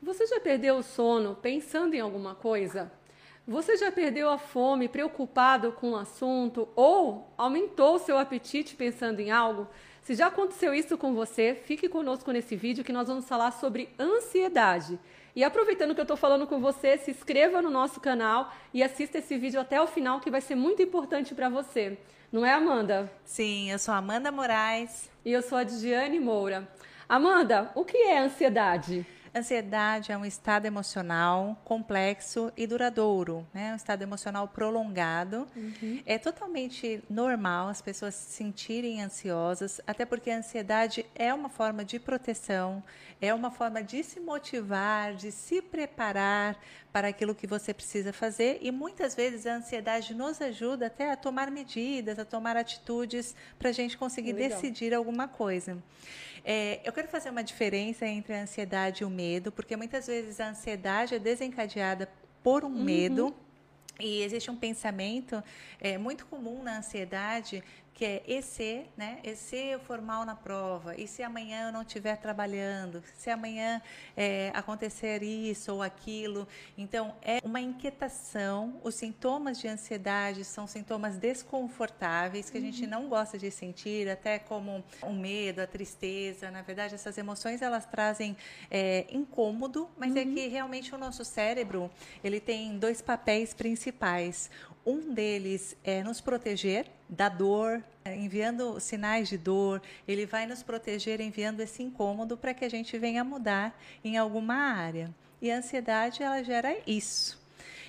Você já perdeu o sono pensando em alguma coisa? Você já perdeu a fome preocupado com o um assunto ou aumentou seu apetite pensando em algo? Se já aconteceu isso com você, fique conosco nesse vídeo que nós vamos falar sobre ansiedade. E aproveitando que eu estou falando com você, se inscreva no nosso canal e assista esse vídeo até o final, que vai ser muito importante para você. Não é, Amanda? Sim, eu sou Amanda Moraes. E eu sou a Diane Moura. Amanda, o que é ansiedade? Ansiedade é um estado emocional complexo e duradouro, né? um estado emocional prolongado. Uhum. É totalmente normal as pessoas se sentirem ansiosas, até porque a ansiedade é uma forma de proteção, é uma forma de se motivar, de se preparar para aquilo que você precisa fazer e muitas vezes a ansiedade nos ajuda até a tomar medidas, a tomar atitudes para a gente conseguir Legal. decidir alguma coisa. É, eu quero fazer uma diferença entre a ansiedade e o medo, porque muitas vezes a ansiedade é desencadeada por um uhum. medo. E existe um pensamento é, muito comum na ansiedade que é e se, né? E se eu for mal na prova? E se amanhã eu não estiver trabalhando? Se amanhã é, acontecer isso ou aquilo? Então, é uma inquietação. Os sintomas de ansiedade são sintomas desconfortáveis que a gente uhum. não gosta de sentir, até como o medo, a tristeza. Na verdade, essas emoções elas trazem é, incômodo, mas é uhum. é que realmente o nosso cérebro ele tem dois papéis principais. Um deles é nos proteger da dor, enviando sinais de dor, ele vai nos proteger enviando esse incômodo para que a gente venha mudar em alguma área. E a ansiedade, ela gera isso.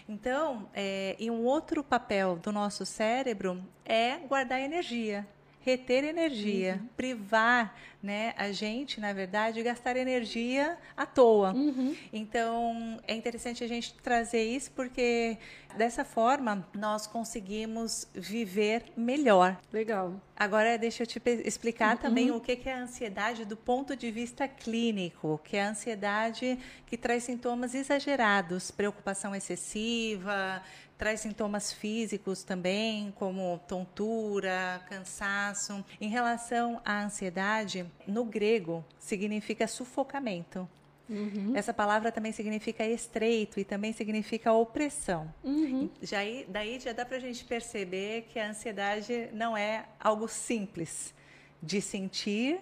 Então, é, e um outro papel do nosso cérebro é guardar energia, reter energia, uhum. privar né, a gente, na verdade, de gastar energia à toa. Uhum. Então, é interessante a gente trazer isso porque dessa forma nós conseguimos viver melhor. Legal. Agora, deixa eu te explicar uhum. também o que é a ansiedade do ponto de vista clínico, que é a ansiedade que traz sintomas exagerados, preocupação excessiva, traz sintomas físicos também, como tontura, cansaço. Em relação à ansiedade, no grego significa sufocamento. Uhum. Essa palavra também significa estreito e também significa opressão. Uhum. Já, daí já dá para a gente perceber que a ansiedade não é algo simples de sentir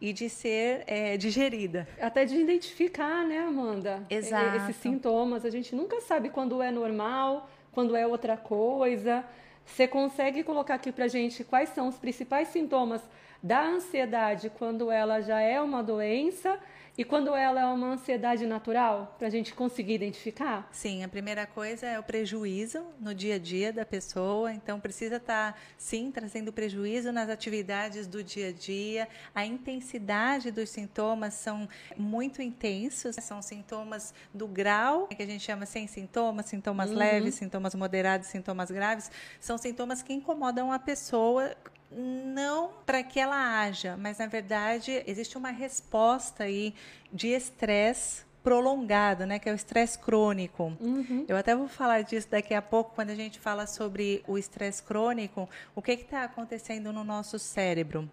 e de ser é, digerida. Até de identificar, né, Amanda? Exato. Esses sintomas. A gente nunca sabe quando é normal, quando é outra coisa. Você consegue colocar aqui para gente quais são os principais sintomas da ansiedade quando ela já é uma doença e quando ela é uma ansiedade natural, para a gente conseguir identificar? Sim, a primeira coisa é o prejuízo no dia a dia da pessoa. Então, precisa estar, tá, sim, trazendo prejuízo nas atividades do dia a dia. A intensidade dos sintomas são muito intensos. São sintomas do grau, que a gente chama sem sintomas, sintomas uhum. leves, sintomas moderados, sintomas graves. São sintomas que incomodam a pessoa não para que ela haja, mas na verdade existe uma resposta aí de estresse prolongado, né, que é o estresse crônico. Uhum. Eu até vou falar disso daqui a pouco quando a gente fala sobre o estresse crônico, o que está acontecendo no nosso cérebro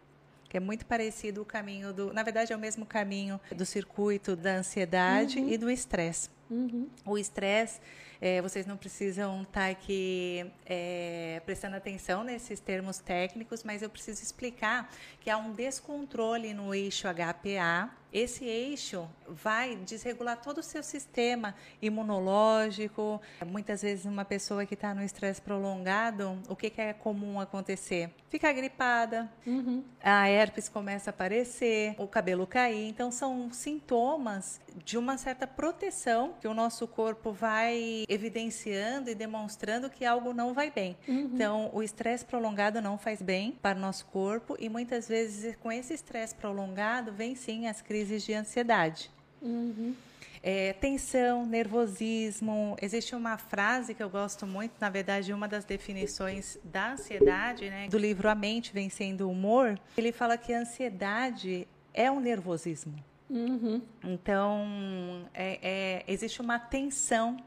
que é muito parecido o caminho do, na verdade é o mesmo caminho do circuito da ansiedade uhum. e do estresse. Uhum. O estresse é, vocês não precisam estar tá aqui é, prestando atenção nesses termos técnicos, mas eu preciso explicar que há um descontrole no eixo HPA. Esse eixo vai desregular todo o seu sistema imunológico. Muitas vezes, uma pessoa que está no estresse prolongado, o que, que, é comum acontecer? Ficar gripada, uhum. a herpes começa a aparecer, o cabelo cair. Então, são sintomas de uma certa proteção que o nosso corpo vai evidenciando e demonstrando que algo não vai bem. Uhum. Então, o estresse prolongado não faz bem para o nosso corpo e muitas vezes com esse estresse prolongado vem sim as crises de ansiedade. Uhum. É, tensão, nervosismo. Existe uma frase que eu gosto muito, na verdade, uma das definições da ansiedade, né, do livro A Mente Vencendo o Humor. Ele fala que a ansiedade é um nervosismo. Uhum. Então, é, é, existe uma tensão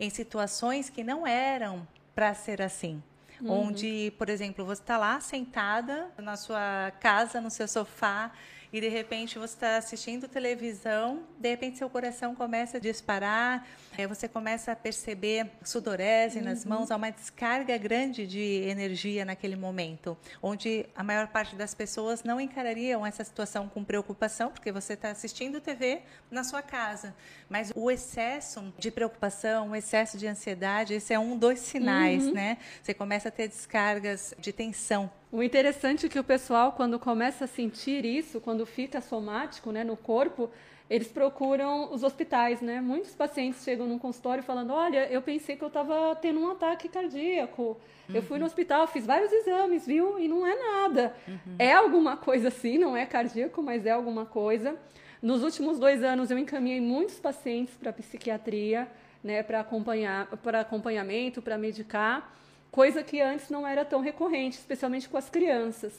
em situações que não eram para ser assim. Uhum. Onde, por exemplo, você está lá sentada na sua casa, no seu sofá, e de repente você está assistindo televisão, de repente seu coração começa a disparar, é, você começa a perceber sudorese uhum. nas mãos, há uma descarga grande de energia naquele momento, onde a maior parte das pessoas não encarariam essa situação com preocupação, porque você está assistindo TV na sua casa. Mas o excesso de preocupação, o excesso de ansiedade, esse é um dos sinais, uhum. né? Você começa a ter descargas de tensão. O interessante é que o pessoal, quando começa a sentir isso, quando fica somático né, no corpo, eles procuram os hospitais, né? Muitos pacientes chegam num consultório falando: Olha, eu pensei que eu estava tendo um ataque cardíaco. Uhum. Eu fui no uhum. hospital, fiz vários exames, viu? E não é nada. Uhum. É alguma coisa sim, não é cardíaco, mas é alguma coisa. Nos últimos dois anos, eu encaminhei muitos pacientes para psiquiatria, né? Para acompanhar, para acompanhamento, para medicar, coisa que antes não era tão recorrente, especialmente com as crianças.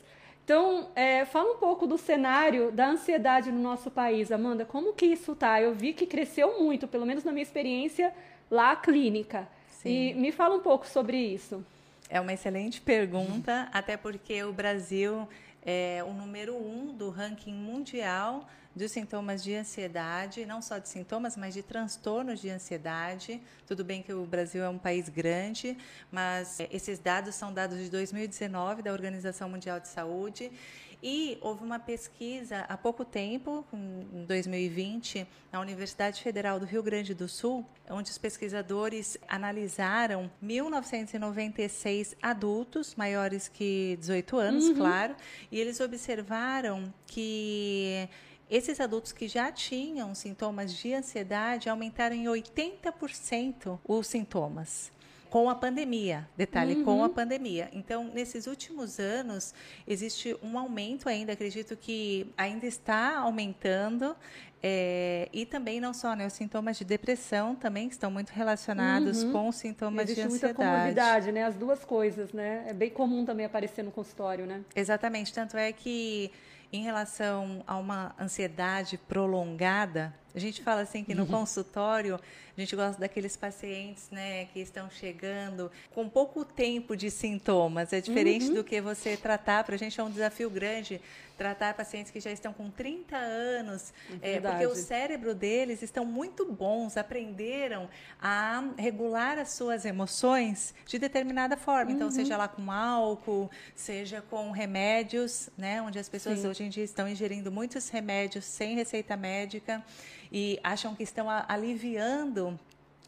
Então, é, fala um pouco do cenário da ansiedade no nosso país, Amanda. Como que isso tá? Eu vi que cresceu muito, pelo menos na minha experiência lá clínica. Sim. E me fala um pouco sobre isso. É uma excelente pergunta, até porque o Brasil é o número um do ranking mundial dos sintomas de ansiedade, não só de sintomas, mas de transtornos de ansiedade. Tudo bem que o Brasil é um país grande, mas é, esses dados são dados de 2019 da Organização Mundial de Saúde. E houve uma pesquisa há pouco tempo, em 2020, na Universidade Federal do Rio Grande do Sul, onde os pesquisadores analisaram 1996 adultos maiores que 18 anos, uhum. claro, e eles observaram que esses adultos que já tinham sintomas de ansiedade aumentaram em 80% os sintomas com a pandemia. Detalhe, uhum. com a pandemia. Então, nesses últimos anos, existe um aumento ainda, acredito que ainda está aumentando. É, e também não só, né, os sintomas de depressão também estão muito relacionados uhum. com os sintomas Existe de ansiedade. muita comorbidade, né? As duas coisas, né? É bem comum também aparecer no consultório, né? Exatamente. Tanto é que em relação a uma ansiedade prolongada, a gente fala assim que no uhum. consultório a gente gosta daqueles pacientes, né, que estão chegando com pouco tempo de sintomas. É diferente uhum. do que você tratar. Para a gente é um desafio grande tratar pacientes que já estão com 30 anos, é, porque o cérebro deles estão muito bons, aprenderam a regular as suas emoções de determinada forma. Então, uhum. Então, seja lá com álcool, seja com remédios, né, onde as pessoas Sim. hoje em dia estão ingerindo muitos remédios sem receita médica e acham que estão aliviando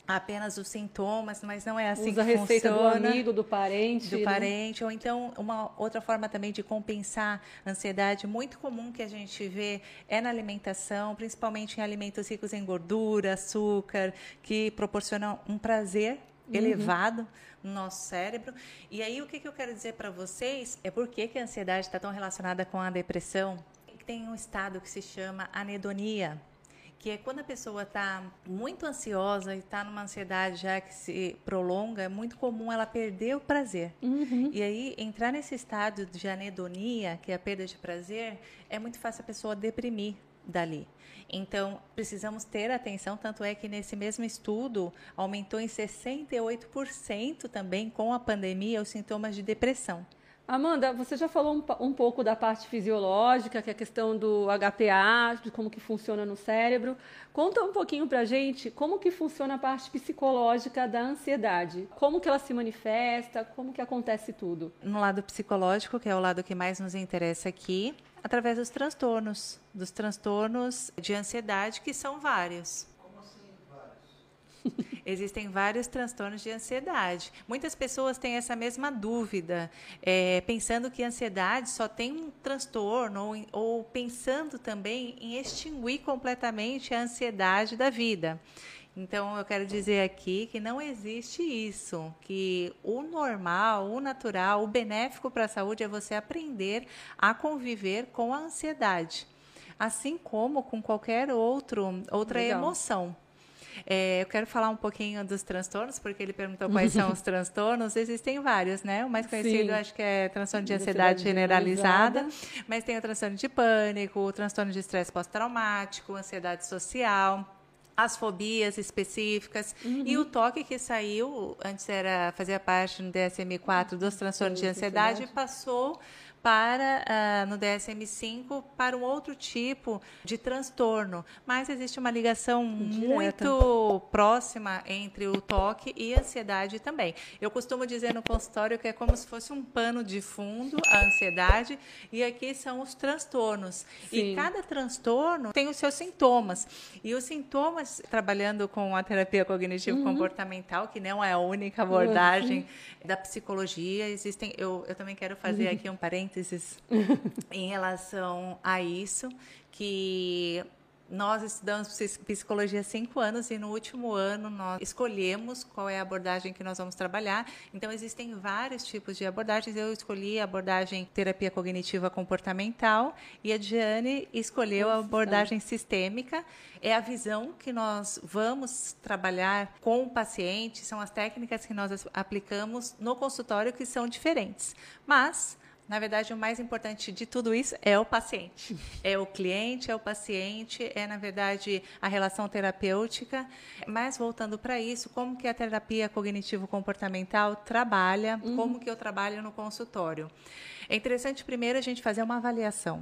apenas os sintomas, mas não é assim Usa que a receita funciona. do amigo, do parente. Do né? parente, ou então uma outra forma também de compensar a ansiedade muito comum que a gente vê é na alimentação, principalmente em alimentos ricos em gordura, açúcar, que proporcionam um prazer uhum. elevado no nosso cérebro. E aí o que, que eu quero dizer para vocês é por que, que a ansiedade está tão relacionada com a depressão. Tem um estado que se chama anedonia que é quando a pessoa está muito ansiosa e está numa ansiedade já que se prolonga, é muito comum ela perder o prazer. Uhum. E aí, entrar nesse estado de anedonia, que é a perda de prazer, é muito fácil a pessoa deprimir dali. Então, precisamos ter atenção, tanto é que nesse mesmo estudo aumentou em 68% também com a pandemia os sintomas de depressão. Amanda, você já falou um, um, pouco da parte fisiológica, que é a questão do HPA, de como que funciona no cérebro. Conta um pouquinho pra gente como que funciona a parte psicológica da ansiedade. Como que ela se manifesta, como que acontece tudo. No lado psicológico, que é o lado que mais nos interessa aqui, através dos transtornos, dos transtornos de ansiedade, que são vários. Existem vários transtornos de ansiedade. Muitas pessoas têm essa mesma dúvida, é, pensando que a ansiedade só tem um transtorno, ou, ou pensando também em extinguir completamente a ansiedade da vida. Então, eu quero dizer aqui que não existe isso, que o normal, o natural, o benéfico para a saúde é você aprender a conviver com a ansiedade, assim como com qualquer outro, outra Legal. emoção. É, eu quero falar um pouquinho dos transtornos, porque ele perguntou quais são os transtornos. Existem vários, né? O mais conhecido, Sim. acho que é transtorno de ansiedade generalizada, generalizada, mas tem o transtorno de pânico, o transtorno de estresse pós-traumático, ansiedade social as fobias específicas uhum. e o toque que saiu antes era fazia parte no DSM-4 dos transtornos de ansiedade passou para uh, no DSM-5 para um outro tipo de transtorno, mas existe uma ligação Direta. muito próxima entre o toque e a ansiedade também. Eu costumo dizer no consultório que é como se fosse um pano de fundo a ansiedade e aqui são os transtornos. Sim. E cada transtorno tem os seus sintomas. E os sintomas, trabalhando com a terapia cognitivo-comportamental, uhum. que não é a única abordagem uhum. da psicologia, existem. Eu, eu também quero fazer aqui um parênteses em relação a isso, que nós estudamos psicologia há cinco anos e no último ano nós escolhemos qual é a abordagem que nós vamos trabalhar. Então, existem vários tipos de abordagens. Eu escolhi a abordagem terapia cognitiva comportamental e a Diane escolheu a abordagem sistêmica. É a visão que nós vamos trabalhar com o paciente, são as técnicas que nós aplicamos no consultório que são diferentes. Mas na verdade, o mais importante de tudo isso é o paciente. É o cliente, é o paciente, é, na verdade, a relação terapêutica. Mas, voltando para isso, como que a terapia cognitivo-comportamental trabalha, uhum. como que eu trabalho no consultório. É interessante, primeiro, a gente fazer uma avaliação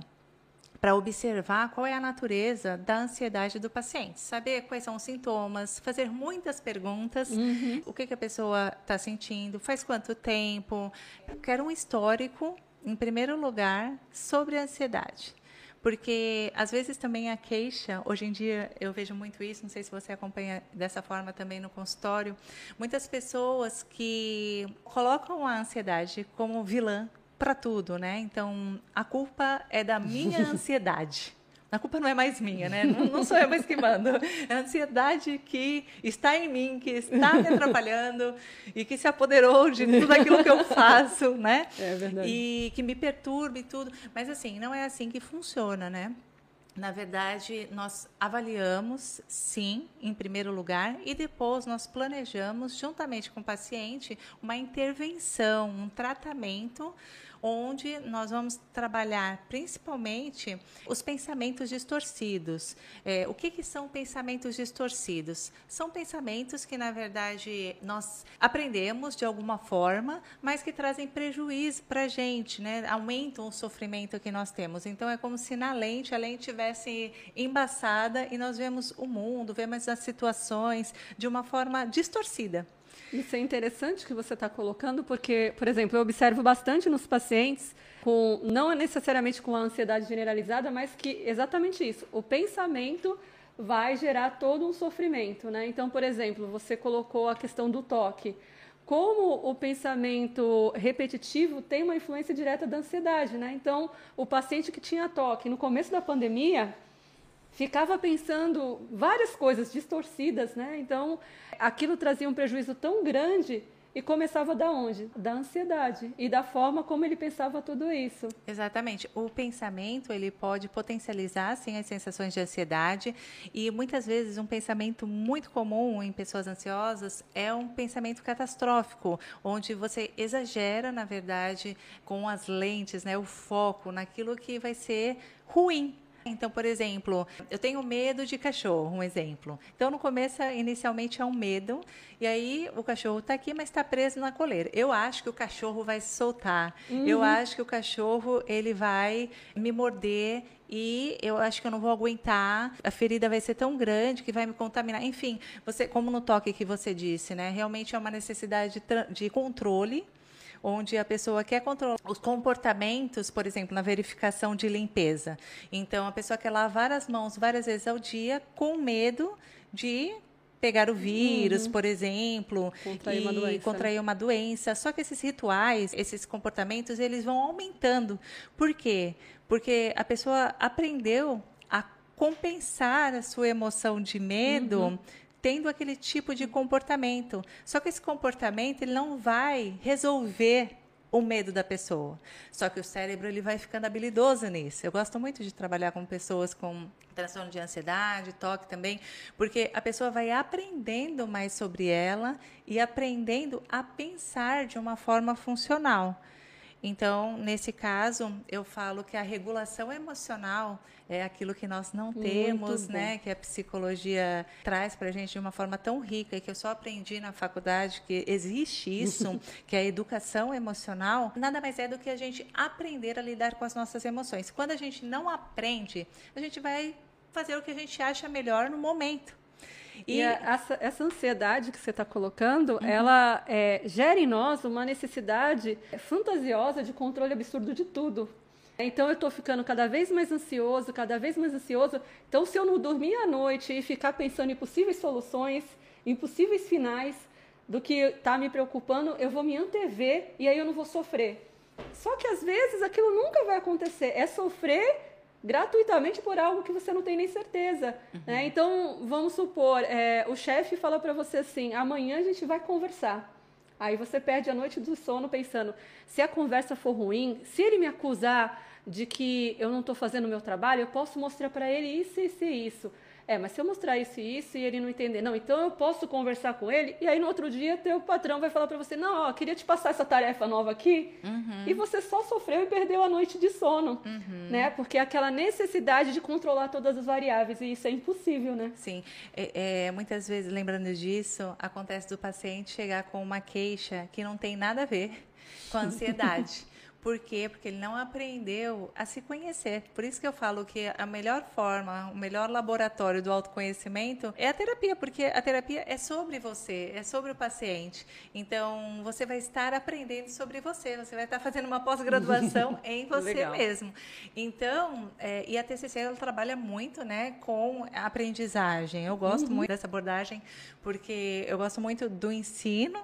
para observar qual é a natureza da ansiedade do paciente, saber quais são os sintomas, fazer muitas perguntas, uhum. o que, que a pessoa está sentindo, faz quanto tempo, quero um histórico em primeiro lugar, sobre a ansiedade. Porque às vezes também a queixa, hoje em dia eu vejo muito isso, não sei se você acompanha dessa forma também no consultório, muitas pessoas que colocam a ansiedade como vilã para tudo, né? Então, a culpa é da minha ansiedade a culpa não é mais minha, né? Não, não, sou eu mais que mando. É a ansiedade que está em mim, que está me atrapalhando e que se apoderou de tudo aquilo que eu faço, né? É verdade. E que me perturba e tudo. Mas assim, não é assim que funciona, né? Na verdade, nós avaliamos, sim, em primeiro lugar, e depois nós planejamos, juntamente com o paciente, uma intervenção, um tratamento onde nós vamos trabalhar principalmente os pensamentos distorcidos. É, o que, que são pensamentos distorcidos? São pensamentos que, na verdade, nós aprendemos de alguma forma, mas que trazem prejuízo para a gente, né? aumentam o sofrimento que nós temos. Então, é como se na lente a lente tivesse embaçada e nós vemos o mundo, vemos as situações de uma forma distorcida. Isso é interessante que você está colocando, porque, por exemplo, eu observo bastante nos pacientes, com, não necessariamente com a ansiedade generalizada, mas que exatamente isso, o pensamento vai gerar todo um sofrimento, né? Então, por exemplo, você colocou a questão do toque. Como o pensamento repetitivo tem uma influência direta da ansiedade, né? Então, o paciente que tinha toque no começo da pandemia, ficava pensando várias coisas distorcidas, né? Então, aquilo trazia um prejuízo tão grande e começava da onde? Da ansiedade e da forma como ele pensava tudo isso. Exatamente. O pensamento, ele pode potencializar, sim, as sensações de ansiedade e muitas vezes um pensamento muito comum em pessoas ansiosas é um pensamento catastrófico, onde você exagera, na verdade, com as lentes, né, o foco naquilo que vai ser ruim então, por exemplo, eu tenho medo de cachorro, um exemplo. Então, no começo, inicialmente é um medo, e aí o cachorro está aqui, mas está preso na coleira. Eu acho que o cachorro vai se soltar. Uhum. Eu acho que o cachorro ele vai me morder e eu acho que eu não vou aguentar, a ferida vai ser tão grande que vai me contaminar. Enfim, você, como no toque que você disse, né? Realmente é uma necessidade de, de controle onde a pessoa quer controlar os comportamentos, por exemplo, na verificação de limpeza. Então, a pessoa quer lavar as mãos várias vezes ao dia com medo de pegar o vírus, uhum. por exemplo, contrair, e uma doença. contrair uma doença. Só que esses rituais, esses comportamentos, eles vão aumentando. Por quê? Porque a pessoa aprendeu a compensar a sua emoção de medo uhum tendo aquele tipo de comportamento. Só que esse comportamento ele não vai resolver o medo da pessoa. Só que o cérebro ele vai ficando habilidoso nisso. Eu gosto muito de trabalhar com pessoas com transtorno de ansiedade, toque também, porque a pessoa vai aprendendo mais sobre ela e aprendendo a pensar de uma forma funcional. Então, nesse caso, eu falo que a regulação emocional é aquilo que nós não temos, né? Que a psicologia traz para a gente de uma forma tão rica e que eu só aprendi na faculdade que existe isso, que é a educação emocional. Nada mais é do que a gente aprender a lidar com as nossas emoções. Quando a gente não aprende, a gente vai fazer o que a gente acha melhor no momento. E, e essa, essa, ansiedade que você está colocando, uhum. ela é, gera em nós uma necessidade fantasiosa de controle absurdo de tudo. Então eu estou ficando cada vez mais ansioso, cada vez mais ansioso. Então, se eu não dormir à noite e ficar pensando em possíveis soluções, em possíveis finais do que está me preocupando, eu vou me antever e aí eu não vou sofrer. Só que às vezes aquilo nunca vai acontecer. É sofrer gratuitamente por algo que você não tem nem certeza. Uhum. Né? Então, vamos supor, é, o chefe fala para você assim: amanhã a gente vai conversar. Aí você perde a noite do sono pensando: se a conversa for ruim, se ele me acusar de que eu não estou fazendo o meu trabalho, eu posso mostrar para ele isso, isso e isso. É, mas se eu mostrar isso e isso e ele não entender, não, então eu posso conversar com ele e aí no outro dia teu patrão vai falar para você, não, ó, queria te passar essa tarefa nova aqui uhum. e você só sofreu e perdeu a noite de sono, uhum. né? Porque é aquela necessidade de controlar todas as variáveis e isso é impossível, né? Sim, é, é, muitas vezes lembrando disso, acontece do paciente chegar com uma queixa que não tem nada a ver com a ansiedade. Por quê? Porque ele não aprendeu a se conhecer. Por isso que eu falo que a melhor forma, o melhor laboratório do autoconhecimento é a terapia, porque a terapia é sobre você, é sobre o paciente. Então, você vai estar aprendendo sobre você, você vai estar fazendo uma pós-graduação em você Legal. mesmo. Então, é, e a TCC ela trabalha muito, né, com a aprendizagem. Eu gosto uhum. muito dessa abordagem porque eu gosto muito do ensino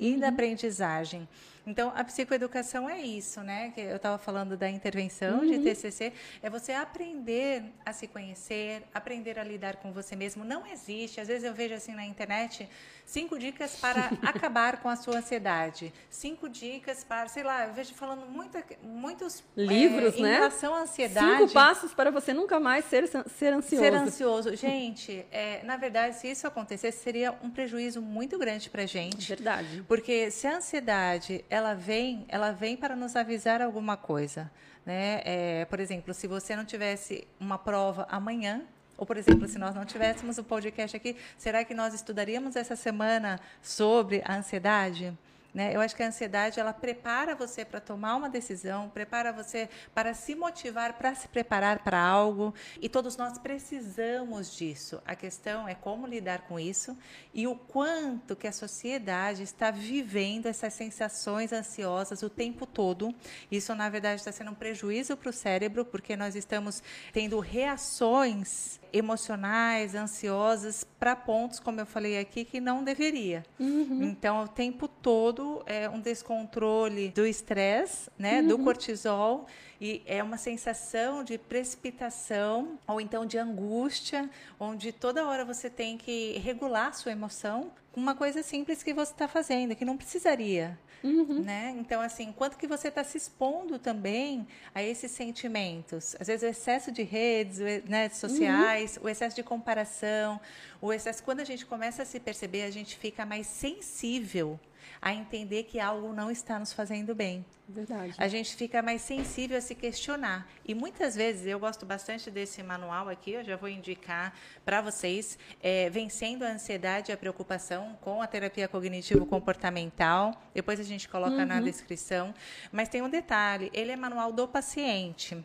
e uhum. da aprendizagem. Então, a psicoeducação é isso, né? Que eu estava falando da intervenção uhum. de TCC, é você aprender a se conhecer, aprender a lidar com você mesmo. Não existe, às vezes eu vejo assim na internet, cinco dicas para acabar com a sua ansiedade. Cinco dicas para, sei lá, eu vejo falando muita, muitos livros, é, em né? Em relação à ansiedade. Cinco passos para você nunca mais ser, ser ansioso. Ser ansioso. Gente, é, na verdade, se isso acontecesse, seria um prejuízo muito grande para gente. Verdade. Porque se a ansiedade ela vem, ela vem para nos avisar alguma coisa. Né? É, por exemplo, se você não tivesse uma prova amanhã, ou, por exemplo, se nós não tivéssemos o podcast aqui, será que nós estudaríamos essa semana sobre a ansiedade? Né? Eu acho que a ansiedade ela prepara você para tomar uma decisão, prepara você para se motivar, para se preparar para algo. E todos nós precisamos disso. A questão é como lidar com isso e o quanto que a sociedade está vivendo essas sensações ansiosas o tempo todo. Isso, na verdade, está sendo um prejuízo para o cérebro, porque nós estamos tendo reações emocionais, ansiosas, para pontos, como eu falei aqui, que não deveria. Uhum. Então, o tempo todo é um descontrole do estresse, né, uhum. do cortisol, e é uma sensação de precipitação ou então de angústia, onde toda hora você tem que regular sua emoção com uma coisa simples que você está fazendo, que não precisaria. Uhum. Né? Então, assim, quanto que você está se expondo também a esses sentimentos? Às vezes o excesso de redes né, sociais, uhum. o excesso de comparação, o excesso. Quando a gente começa a se perceber, a gente fica mais sensível a entender que algo não está nos fazendo bem. Verdade. A gente fica mais sensível a se questionar. E muitas vezes, eu gosto bastante desse manual aqui, eu já vou indicar para vocês, é, Vencendo a Ansiedade e a Preocupação com a Terapia Cognitivo-Comportamental. Depois a gente coloca uhum. na descrição. Mas tem um detalhe, ele é manual do paciente.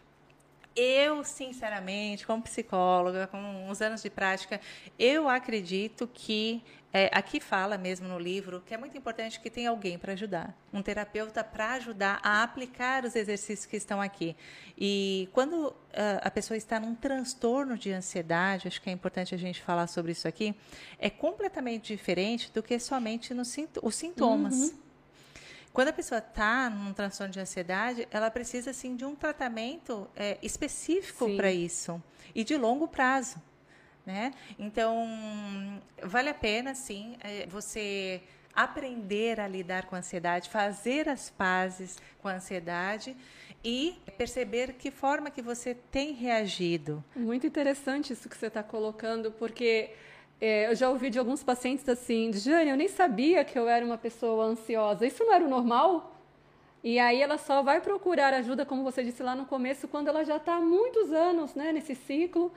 Eu, sinceramente, como psicóloga, com uns anos de prática, eu acredito que é, aqui fala mesmo no livro que é muito importante que tenha alguém para ajudar, um terapeuta para ajudar a aplicar os exercícios que estão aqui. E quando uh, a pessoa está num transtorno de ansiedade, acho que é importante a gente falar sobre isso aqui, é completamente diferente do que somente os sintomas. Uhum. Quando a pessoa está num transtorno de ansiedade, ela precisa sim de um tratamento é, específico para isso e de longo prazo. Né? Então, vale a pena, sim, é, você aprender a lidar com a ansiedade, fazer as pazes com a ansiedade e perceber que forma que você tem reagido. Muito interessante isso que você está colocando, porque é, eu já ouvi de alguns pacientes assim, Jane, eu nem sabia que eu era uma pessoa ansiosa. Isso não era o normal? E aí ela só vai procurar ajuda, como você disse lá no começo, quando ela já está há muitos anos né, nesse ciclo.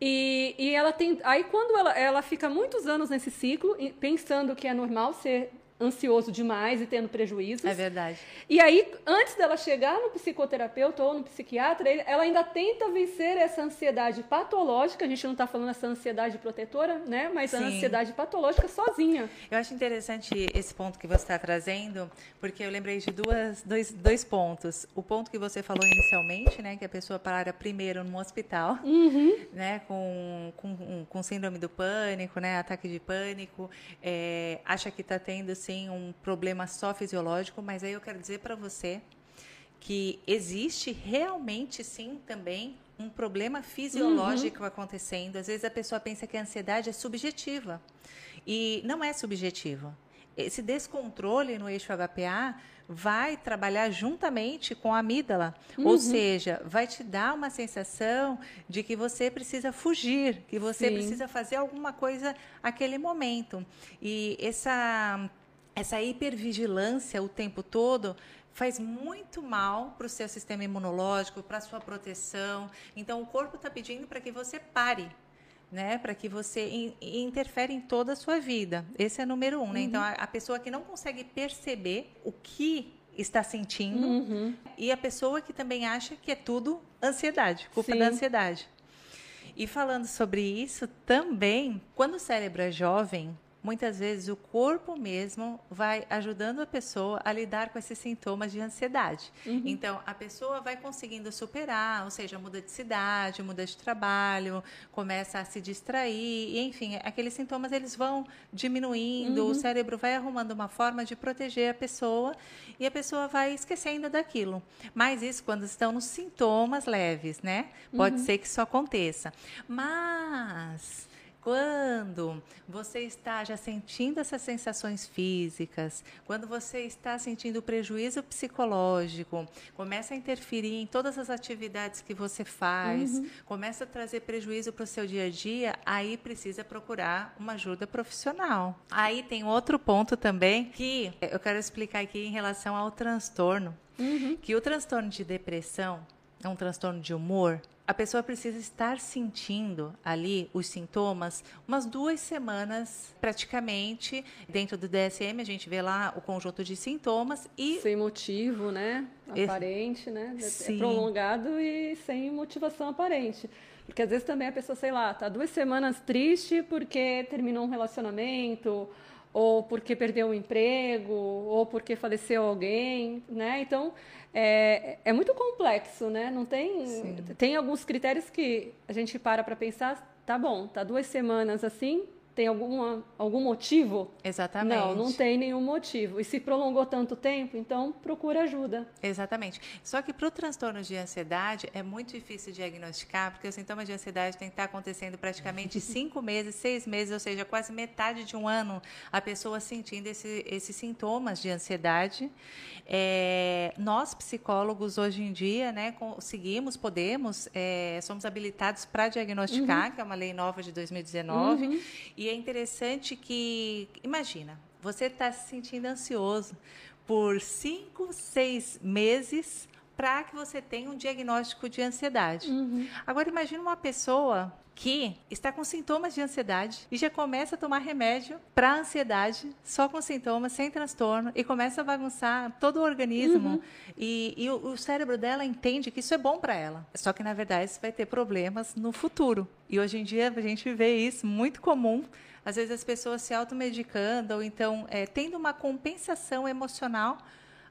E, e ela tem. Aí quando ela, ela fica muitos anos nesse ciclo, pensando que é normal ser ansioso demais e tendo prejuízos. É verdade. E aí, antes dela chegar no psicoterapeuta ou no psiquiatra, ela ainda tenta vencer essa ansiedade patológica. A gente não está falando essa ansiedade protetora, né? Mas Sim. a ansiedade patológica sozinha. Eu acho interessante esse ponto que você está trazendo, porque eu lembrei de duas, dois, dois pontos. O ponto que você falou inicialmente, né? Que a pessoa para primeiro no hospital, uhum. né? Com, com, com síndrome do pânico, né? Ataque de pânico. É, acha que está tendo sim um problema só fisiológico, mas aí eu quero dizer para você que existe realmente sim também um problema fisiológico uhum. acontecendo. Às vezes a pessoa pensa que a ansiedade é subjetiva e não é subjetiva. Esse descontrole no eixo HPA vai trabalhar juntamente com a amígdala, uhum. ou seja, vai te dar uma sensação de que você precisa fugir, que você Sim. precisa fazer alguma coisa naquele momento. E essa essa hipervigilância o tempo todo faz muito mal para o seu sistema imunológico, para a sua proteção. Então, o corpo está pedindo para que você pare, né? Para que você in, interfere em toda a sua vida. Esse é número um, né? Então, uhum. a, a, pessoa que não consegue perceber o que está sentindo uhum. e a pessoa que também acha que é tudo ansiedade, culpa Sim. da ansiedade. E falando sobre isso também, quando o cérebro é jovem, muitas vezes o corpo mesmo vai ajudando a pessoa a lidar com esses sintomas de ansiedade. Uhum. Então, a pessoa vai conseguindo superar, ou seja, muda de cidade, muda de trabalho, começa a se distrair, e, enfim, aqueles sintomas eles vão diminuindo, uhum. o cérebro vai arrumando uma forma de proteger a pessoa e a pessoa vai esquecendo daquilo. Mas isso quando estão nos sintomas leves, né? Pode uhum. ser que isso aconteça. Mas quando você está já sentindo essas sensações físicas, quando você está sentindo prejuízo psicológico, começa a interferir em todas as atividades que você faz, uhum. começa a trazer prejuízo para o seu dia a dia, aí precisa procurar uma ajuda profissional. Aí tem outro ponto também que eu quero explicar aqui em relação ao transtorno, uhum. que o transtorno de depressão é um transtorno de humor a pessoa precisa estar sentindo ali os sintomas umas duas semanas, praticamente. Dentro do DSM, a gente vê lá o conjunto de sintomas e. Sem motivo, né? Aparente, né? É Sim. É prolongado e sem motivação aparente. Porque às vezes também a pessoa, sei lá, tá duas semanas triste porque terminou um relacionamento ou porque perdeu um emprego, ou porque faleceu alguém, né? Então, é, é muito complexo, né? Não tem... Sim. Tem alguns critérios que a gente para para pensar, tá bom, tá duas semanas assim, tem alguma, algum motivo? Exatamente. Não, não tem nenhum motivo. E se prolongou tanto tempo, então procura ajuda. Exatamente. Só que para o transtorno de ansiedade é muito difícil diagnosticar, porque os sintomas de ansiedade têm que estar acontecendo praticamente cinco meses, seis meses, ou seja, quase metade de um ano a pessoa sentindo esse, esses sintomas de ansiedade. É, nós, psicólogos, hoje em dia, né, conseguimos, podemos, é, somos habilitados para diagnosticar, uhum. que é uma lei nova de 2019, uhum. É interessante que, imagina, você está se sentindo ansioso por cinco, seis meses para que você tenha um diagnóstico de ansiedade. Uhum. Agora, imagine uma pessoa que está com sintomas de ansiedade e já começa a tomar remédio para ansiedade, só com sintomas, sem transtorno, e começa a bagunçar todo o organismo. Uhum. E, e o, o, cérebro dela entende que isso é bom para ela. Só que, na verdade, isso vai ter problemas no futuro. E hoje em dia a gente vê isso muito comum. Às vezes as pessoas se automedicando ou então é, tendo uma compensação emocional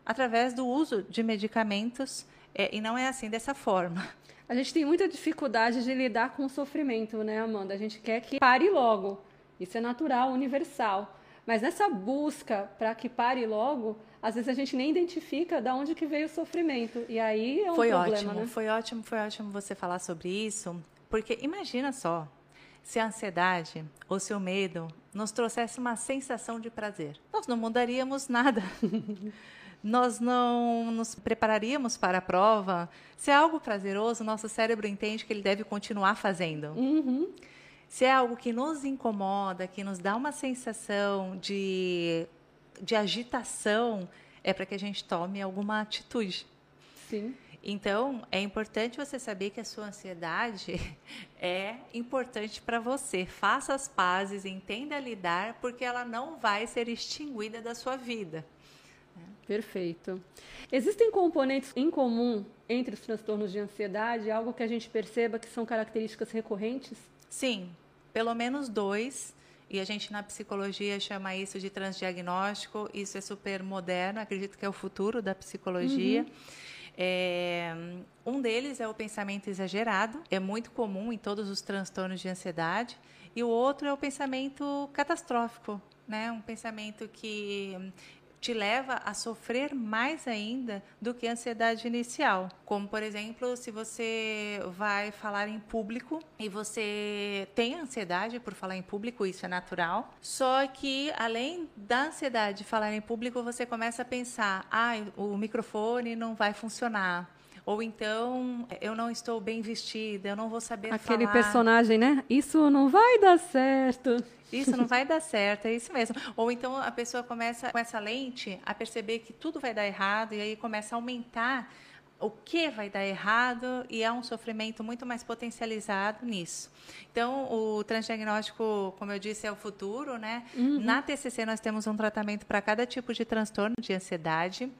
através do uso de medicamentos. É, e não é assim dessa forma a gente tem muita dificuldade de lidar com o sofrimento, né, Amanda? A gente quer que pare logo. Isso é natural, universal. Mas nessa busca para que pare logo, às vezes a gente nem identifica de onde que veio o sofrimento. E aí é um foi problema, ótimo, né? Foi ótimo, foi ótimo você falar sobre isso, porque imagina só, se a ansiedade ou se o medo nos trouxesse uma sensação de prazer, nós não mudaríamos nada. nós não nos prepararíamos para a prova. Se é algo prazeroso, nosso cérebro entende que ele deve continuar fazendo. Uhum. Se é algo que nos incomoda, que nos dá uma sensação de, de agitação, é para que a gente tome alguma atitude. Sim. Então, é importante você saber que a sua ansiedade é importante para você. Faça as pazes, entenda lidar, porque ela não vai ser extinguida da sua vida. Perfeito. Existem componentes em comum entre os transtornos de ansiedade? Algo que a gente perceba que são características recorrentes? Sim, pelo menos dois. E a gente na psicologia chama isso de transdiagnóstico. Isso é super moderno, acredito que é o futuro da psicologia. Uhum. É, um deles é o pensamento exagerado, é muito comum em todos os transtornos de ansiedade. E o outro é o pensamento catastrófico, né? Um pensamento que te leva a sofrer mais ainda do que a ansiedade inicial. Como, por exemplo, se você vai falar em público e você tem ansiedade por falar em público, isso é natural. Só que, além da ansiedade de falar em público, você começa a pensar: ah, o microfone não vai funcionar ou então, eu não estou bem vestida, eu não vou saber Aquele falar. personagem, né? Isso não vai dar certo. Isso não vai dar certo, é isso mesmo. Ou então a pessoa começa com essa lente a perceber que tudo vai dar errado e aí começa a aumentar o que vai dar errado e é um sofrimento muito mais potencializado nisso. Então, o transdiagnóstico, como eu disse, é o futuro, né? Uhum. Na TCC nós temos um tratamento para cada tipo de transtorno de ansiedade.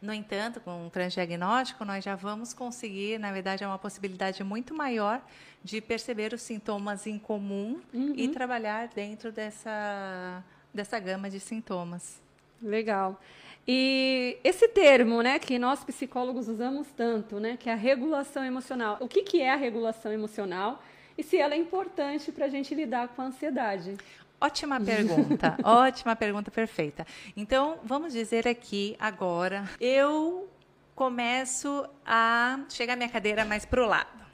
No entanto, com um transdiagnóstico, nós já vamos conseguir, na verdade, é uma possibilidade muito maior de perceber os sintomas em comum uhum. e trabalhar dentro dessa, dessa gama de sintomas. Legal. E esse termo, né, que nós psicólogos usamos tanto, né, que é a regulação emocional. O que, que é a regulação emocional e se ela é importante para a gente lidar com a ansiedade? Ótima pergunta, ótima pergunta, perfeita. Então, vamos dizer aqui agora, eu começo a chegar minha cadeira mais para o lado.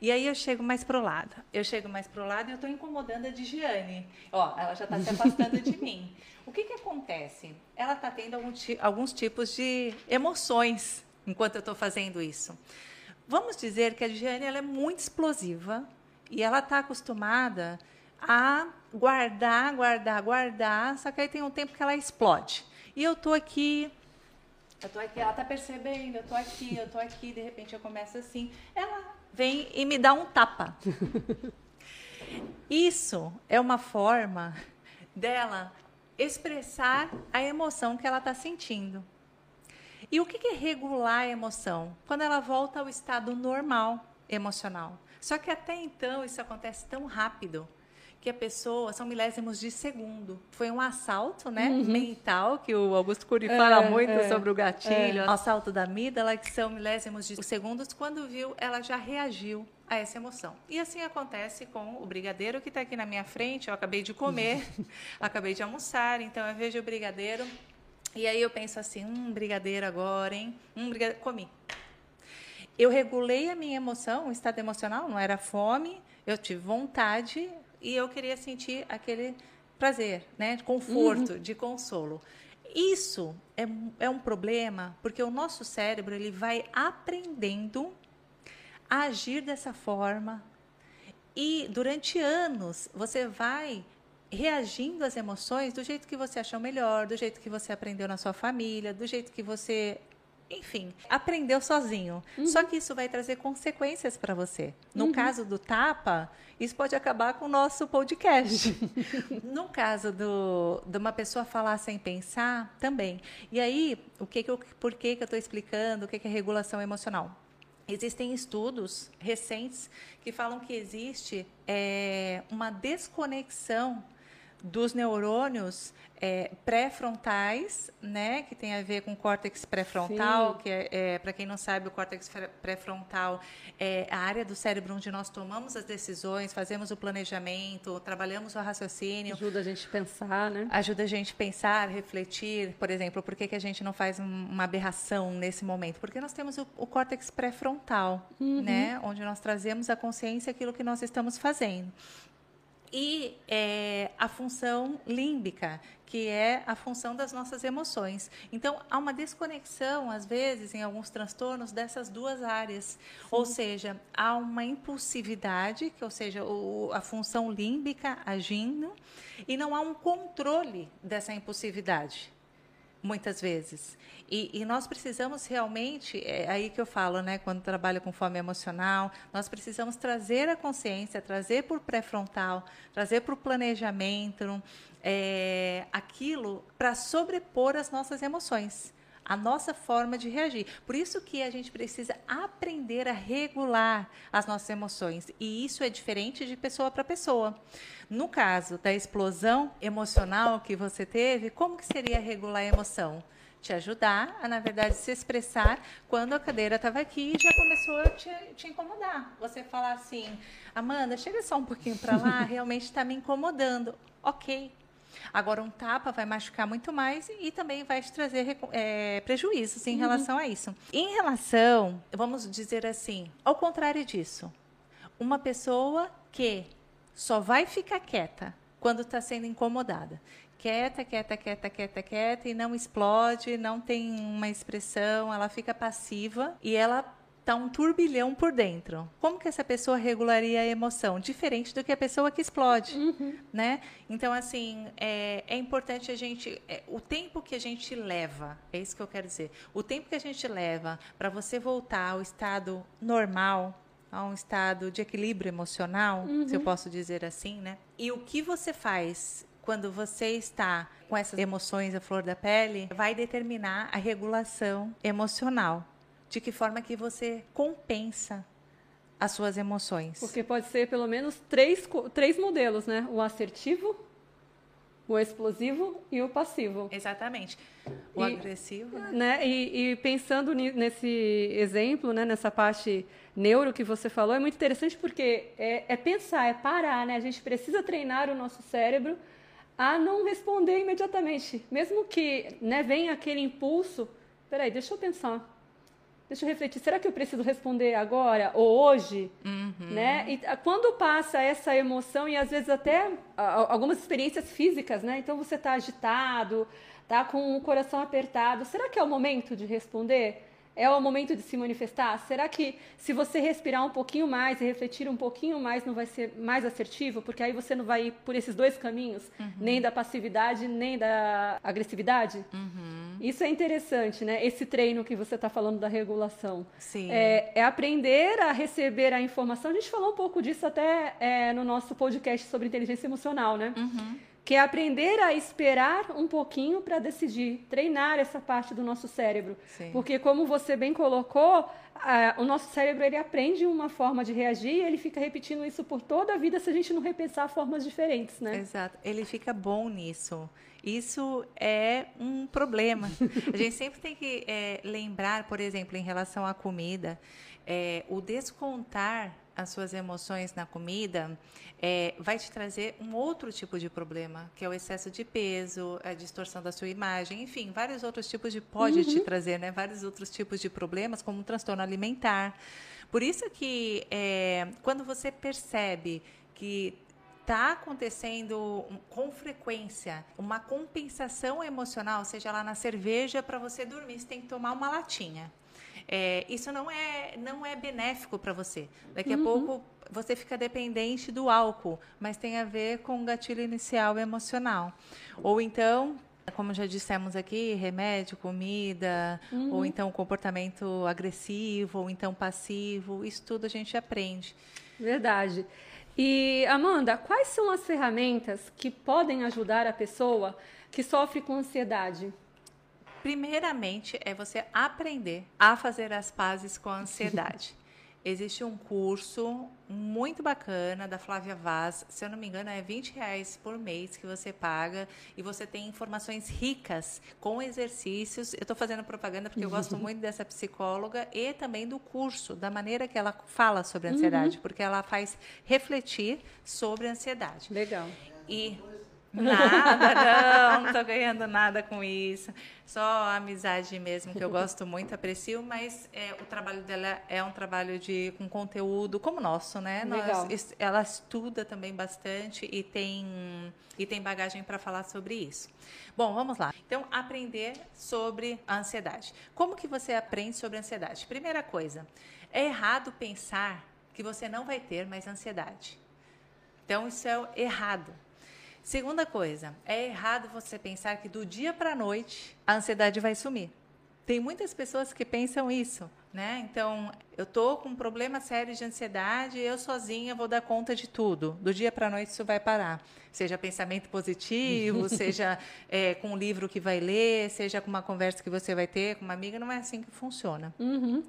E aí eu chego mais pro lado. Eu chego mais pro lado e eu estou incomodando a Digiane. Ó, ela já está se afastando de mim. O que que acontece? Ela está tendo algum, alguns tipos de emoções enquanto eu estou fazendo isso. Vamos dizer que a Digiane ela é muito explosiva e ela está acostumada a guardar, guardar, guardar, só que aí tem um tempo que ela explode. E eu tô aqui, eu tô aqui, ela tá percebendo, eu tô aqui, eu tô aqui, de repente eu começo assim, ela vem e me dá um tapa. Isso é uma forma dela expressar a emoção que ela está sentindo. E o que é regular a emoção? Quando ela volta ao estado normal emocional. Só que até então isso acontece tão rápido que a pessoa são milésimos de segundo. Foi um assalto, né, uhum. mental que o Augusto Cury é, fala muito é, sobre o gatilho, é. o assalto da amígdala, que são milésimos de segundos. Quando viu, ela já reagiu a essa emoção. E assim acontece com o brigadeiro que está aqui na minha frente. Eu acabei de comer, acabei de almoçar, então eu vejo o brigadeiro e aí eu penso assim, um brigadeiro agora, hein? Um brigadeiro, comi. Eu regulei a minha emoção, o estado emocional, não era fome, eu tive vontade, e eu queria sentir aquele prazer, né, de conforto, uhum. de consolo. Isso é, é um problema porque o nosso cérebro ele vai aprendendo a agir dessa forma e durante anos você vai reagindo às emoções do jeito que você achou melhor, do jeito que você aprendeu na sua família, do jeito que você enfim, aprendeu sozinho. Uhum. Só que isso vai trazer consequências para você. No uhum. caso do tapa, isso pode acabar com o nosso podcast. no caso do, de uma pessoa falar sem pensar, também. E aí, o que, que eu, por que, que eu estou explicando o que, que é regulação emocional? Existem estudos recentes que falam que existe é, uma desconexão dos neurônios é, pré-frontais, né, que tem a ver com o córtex pré-frontal, que é, é para quem não sabe, o córtex pré-frontal é a área do cérebro onde nós tomamos as decisões, fazemos o planejamento, trabalhamos o raciocínio. Ajuda a gente a pensar, né? Ajuda a gente a pensar, refletir, por exemplo, por que, que a gente não faz uma aberração nesse momento? Porque nós temos o, o córtex pré-frontal, uhum. né, onde nós trazemos a consciência aquilo que nós estamos fazendo e é, a função límbica, que é a função das nossas emoções. Então, há uma desconexão, às vezes, em alguns transtornos, dessas duas áreas. Sim. Ou seja, há uma impulsividade, que, ou seja, o, a função límbica agindo, e não há um controle dessa impulsividade. Muitas vezes. E, e, nós precisamos realmente, é aí que eu falo, né, quando trabalho com fome emocional, nós precisamos trazer a consciência, trazer o pré-frontal, trazer para o planejamento é, aquilo para sobrepor as nossas emoções a nossa forma de reagir. Por isso que a gente precisa aprender a regular as nossas emoções. E isso é diferente de pessoa para pessoa. No caso da explosão emocional que você teve, como que seria regular a emoção? Te ajudar a, na verdade, se expressar quando a cadeira estava aqui e já começou a te, te incomodar. Você falar assim, Amanda, chega só um pouquinho para lá, realmente está me incomodando. Ok, Agora, um tapa vai machucar muito mais e também vai te trazer é, prejuízos em uhum. relação a isso. Em relação, vamos dizer assim, ao contrário disso, uma pessoa que só vai ficar quieta quando está sendo incomodada. Quieta, quieta, quieta, quieta, quieta, e não explode, não tem uma expressão, ela fica passiva e ela está um turbilhão por dentro. Como que essa pessoa regularia a emoção? Diferente do que a pessoa que explode, uhum. né? Então, assim, é, é importante a gente... É, o tempo que a gente leva, é isso que eu quero dizer, o tempo que a gente leva para você voltar ao estado normal, a um estado de equilíbrio emocional, uhum. se eu posso dizer assim, né? E o que você faz quando você está com essas emoções à flor da pele, vai determinar a regulação emocional de que forma que você compensa as suas emoções. Porque pode ser pelo menos três, três modelos, né? O assertivo, o explosivo e o passivo. Exatamente. O e, agressivo. Né? né? E, e, pensando nesse exemplo, né? nessa parte neuro que você falou, é muito interessante porque é, é pensar, é parar, né? A gente precisa treinar o nosso cérebro a não responder imediatamente. Mesmo que né, venha aquele impulso, peraí, deixa eu pensar deixa eu refletir, será que eu preciso responder agora ou hoje? Uhum. Né? E ah, quando passa essa emoção e às vezes até algumas experiências físicas, né? Então você está agitado, tá com o coração apertado, será que é o momento de responder? É o momento de se manifestar? Será que se você respirar um pouquinho mais e refletir um pouquinho mais, não vai ser mais assertivo? Porque aí você não vai ir por esses dois caminhos, uhum. nem da passividade, nem da agressividade? Uhum. Isso é interessante, né? Esse treino que você está falando da regulação. Sim. É, é, aprender a receber a informação. A gente falou um pouco disso até é, no nosso podcast sobre inteligência emocional, né? Uhum que é aprender a esperar um pouquinho para decidir, treinar essa parte do nosso cérebro. Sim. Porque, como você bem colocou, a, o nosso cérebro ele aprende uma forma de reagir e ele fica repetindo isso por toda a vida se a gente não repensar formas diferentes, né? Exato. Ele fica bom nisso. Isso é um problema. a gente sempre tem que é, lembrar, por exemplo, em relação à comida, é, o descontar as suas emoções na comida é, vai te trazer um outro tipo de problema, que é o excesso de peso, a distorção da sua imagem, enfim, vários outros tipos de pode uhum. te trazer, né? Vários outros tipos de problemas, como um transtorno alimentar. Por isso que é, quando você percebe que está acontecendo com frequência uma compensação emocional, seja lá na cerveja para você dormir, você tem que tomar uma latinha. É, isso não é, não é benéfico para você. Daqui uhum. a pouco você fica dependente do álcool, mas tem a ver com o gatilho inicial emocional. Ou então, como já dissemos aqui, remédio, comida, uhum. ou então comportamento agressivo, ou então passivo, isso tudo a gente aprende. Verdade. E Amanda, quais são as ferramentas que podem ajudar a pessoa que sofre com ansiedade? Primeiramente, é você aprender a fazer as pazes com a ansiedade. Existe um curso muito bacana da Flávia Vaz, se eu não me engano, é 20 reais por mês que você paga e você tem informações ricas com exercícios. Eu estou fazendo propaganda porque eu gosto muito dessa psicóloga e também do curso, da maneira que ela fala sobre a ansiedade, uhum. porque ela faz refletir sobre a ansiedade. Legal. E Nada, não, não estou ganhando nada com isso. Só a amizade mesmo, que eu gosto muito, aprecio, mas é, o trabalho dela é um trabalho de com conteúdo como o nosso, né? Legal. Nós, ela estuda também bastante e tem, e tem bagagem para falar sobre isso. Bom, vamos lá. Então, aprender sobre a ansiedade. Como que você aprende sobre a ansiedade? Primeira coisa, é errado pensar que você não vai ter mais ansiedade. Então, isso é errado. Segunda coisa, é errado você pensar que do dia para a noite a ansiedade vai sumir. Tem muitas pessoas que pensam isso, né? Então, eu tô com um problema sério de ansiedade, eu sozinha vou dar conta de tudo. Do dia para a noite isso vai parar. Seja pensamento positivo, seja é, com um livro que vai ler, seja com uma conversa que você vai ter com uma amiga, não é assim que funciona. Uhum.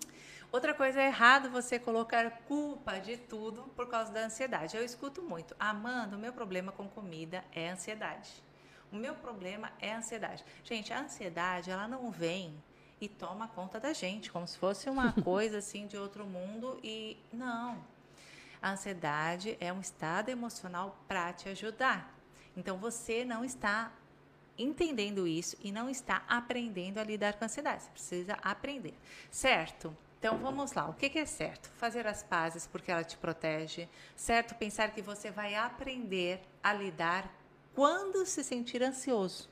Outra coisa é errado você colocar culpa de tudo por causa da ansiedade. Eu escuto muito. Amanda, o meu problema com comida é ansiedade. O meu problema é ansiedade. Gente, a ansiedade, ela não vem e toma conta da gente, como se fosse uma coisa assim de outro mundo e não. A ansiedade é um estado emocional para te ajudar. Então você não está entendendo isso e não está aprendendo a lidar com a ansiedade. Você precisa aprender, certo? Então vamos lá, o que, é certo? Fazer as pazes porque ela te protege, certo? Pensar que você vai aprender a lidar quando se sentir ansioso.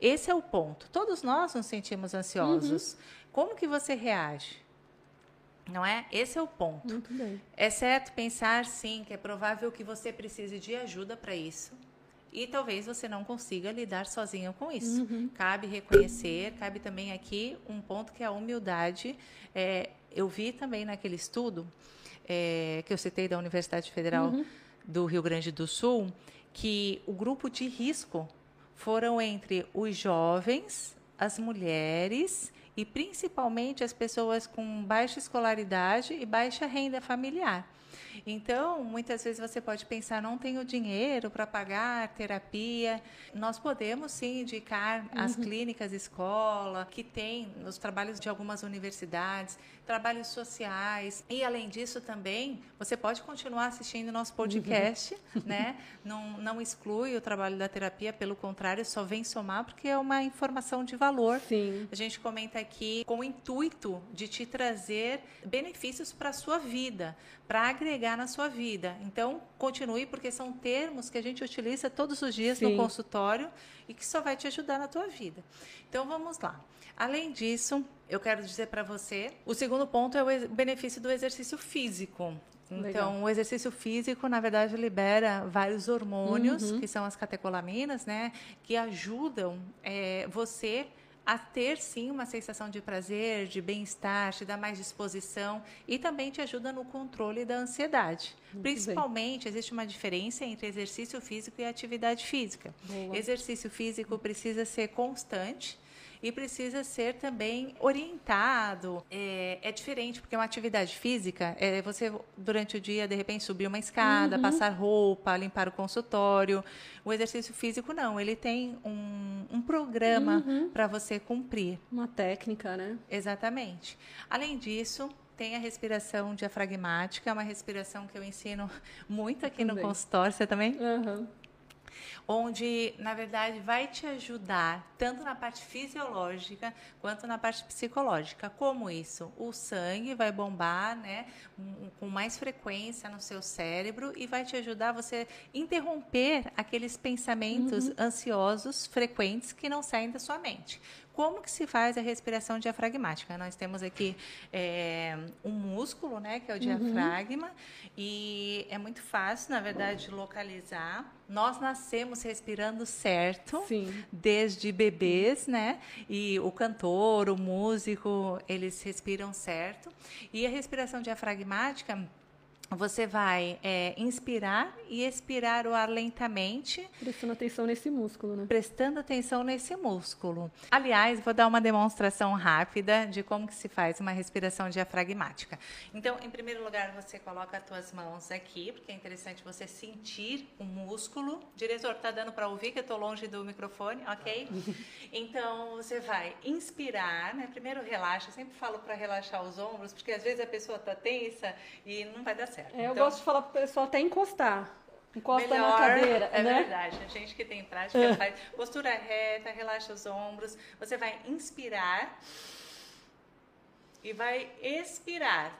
Esse é o ponto. Todos nós nos sentimos ansiosos. Uhum. Como que você reage? Não é? Esse é o ponto. É certo pensar sim que é provável que você precise de ajuda para isso e talvez você não consiga lidar sozinho com isso. Uhum. Cabe reconhecer, cabe também aqui um ponto que é a humildade. É, eu vi também naquele estudo é, que eu citei da Universidade Federal uhum. do Rio Grande do Sul, que o grupo de risco foram entre os jovens, as mulheres e principalmente as pessoas com baixa escolaridade e baixa renda familiar. Então, muitas vezes você pode pensar, não tenho dinheiro para pagar terapia. Nós podemos sim indicar uhum. as clínicas escola, que tem nos trabalhos de algumas universidades, trabalhos sociais. E além disso também, você pode continuar assistindo nosso podcast, uhum. né? Não, não exclui o trabalho da terapia, pelo contrário, só vem somar porque é uma informação de valor. Sim. A gente comenta aqui com o intuito de te trazer benefícios para a sua vida, para agregar na sua vida. Então, continue, porque são termos que a gente utiliza todos os dias Sim. no consultório e que só vai te ajudar na tua vida. Então, vamos lá. Além disso, eu quero dizer para você, o segundo ponto é o benefício do exercício físico. Então, Legal. o exercício físico, na verdade, libera vários hormônios, uhum. que são as catecolaminas, né, que ajudam é, você a ter sim uma sensação de prazer, de bem-estar, te dá mais disposição e também te ajuda no controle da ansiedade. Muito Principalmente, bem. existe uma diferença entre exercício físico e atividade física. Boa. Exercício físico precisa ser constante e precisa ser também orientado. É, é diferente, porque uma atividade física é você, durante o dia, de repente, subir uma escada, uhum. passar roupa, limpar o consultório. O exercício físico, não. Ele tem um, um programa uhum. para você cumprir. Uma técnica, né? Exatamente. Além disso, tem a respiração diafragmática, é uma respiração que eu ensino muito aqui no consultório. Você também? Uhum onde, na verdade, vai te ajudar tanto na parte fisiológica quanto na parte psicológica. Como isso? O sangue vai bombar, né, com mais frequência no seu cérebro e vai te ajudar a você interromper aqueles pensamentos uhum. ansiosos frequentes que não saem da sua mente como que se faz a respiração diafragmática? Nós temos aqui é, um músculo, né, que é o uhum. diafragma, uhum. e é muito fácil, na verdade, de localizar. Nós nascemos respirando certo, Sim. desde bebês, né? E o cantor, o músico, eles respiram certo. E a respiração diafragmática você vai é, inspirar e expirar o ar lentamente. Prestando atenção nesse músculo, né? Prestando atenção nesse músculo. Aliás, vou dar uma demonstração rápida de como que se faz uma respiração diafragmática. Então, em primeiro lugar, você coloca as suas mãos aqui, porque é interessante você sentir o músculo. Diretor, tá dando para ouvir que eu estou longe do microfone, ok? Então, você vai inspirar, né? Primeiro relaxa. Eu sempre falo para relaxar os ombros, porque às vezes a pessoa está tensa e não vai dar certo certo. É, eu então, gosto de falar para o pessoal até encostar. Encosta melhor, na cadeira. É né? verdade. A gente que tem prática é. faz postura reta, relaxa os ombros. Você vai inspirar e vai expirar.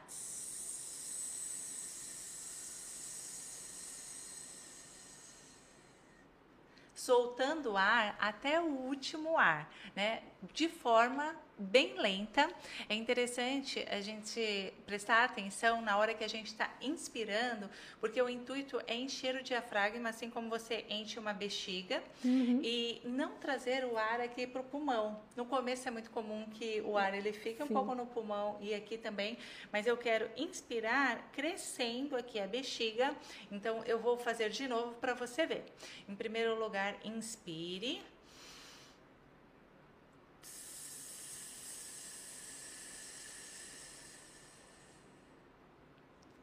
Soltando o ar até o último ar, né? De forma bem lenta. É interessante a gente prestar atenção na hora que a gente está inspirando, porque o intuito é encher o diafragma, assim como você enche uma bexiga, uhum. e não trazer o ar aqui para o pulmão. No começo é muito comum que o ar ele fique um pouco no pulmão e aqui também, mas eu quero inspirar crescendo aqui a bexiga. Então eu vou fazer de novo para você ver. Em primeiro lugar, inspire.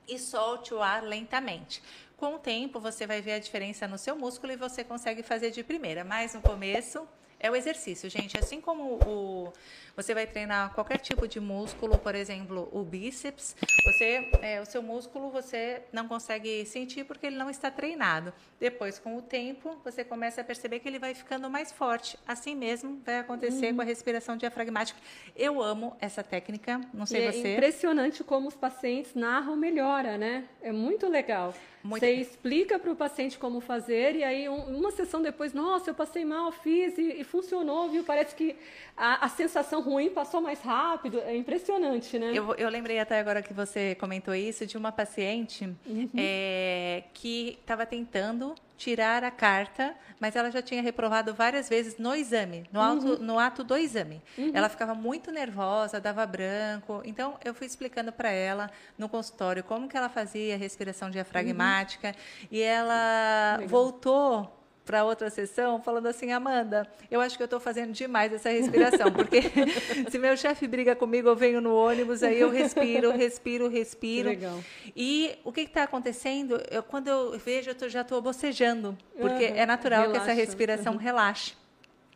E solte o ar lentamente. Com o tempo, você vai ver a diferença no seu músculo e você consegue fazer de primeira. Mas no começo, é o exercício, gente. Assim como o, você vai treinar qualquer tipo de músculo, por exemplo, o bíceps, você, é, o seu músculo você não consegue sentir porque ele não está treinado. Depois, com o tempo, você começa a perceber que ele vai ficando mais forte. Assim mesmo vai acontecer uhum. com a respiração diafragmática. Eu amo essa técnica, não sei e é você. É impressionante como os pacientes narram melhora, né? É muito legal. Muito você explica para o paciente como fazer e aí um, uma sessão depois, nossa, eu passei mal, fiz e, e funcionou, viu? Parece que a, a, sensação ruim passou mais rápido. É impressionante, né? Eu, eu lembrei até agora que você comentou isso de uma paciente uhum. é, que estava tentando tirar a carta, mas ela já tinha reprovado várias vezes no exame, no, auto, uhum. no ato do exame. Uhum. Ela ficava muito nervosa, dava branco. Então, eu fui explicando para ela no consultório como que ela fazia a respiração diafragmática uhum. e ela Legal. voltou para outra sessão falando assim, Amanda, eu acho que eu estou fazendo demais essa respiração, porque se meu chefe briga comigo, eu venho no ônibus, aí eu respiro, respiro, respiro. Legal. E o que está acontecendo? Eu, quando eu vejo, eu tô, já estou bocejando, porque uhum. é natural Relaxa. que essa respiração uhum. relaxe.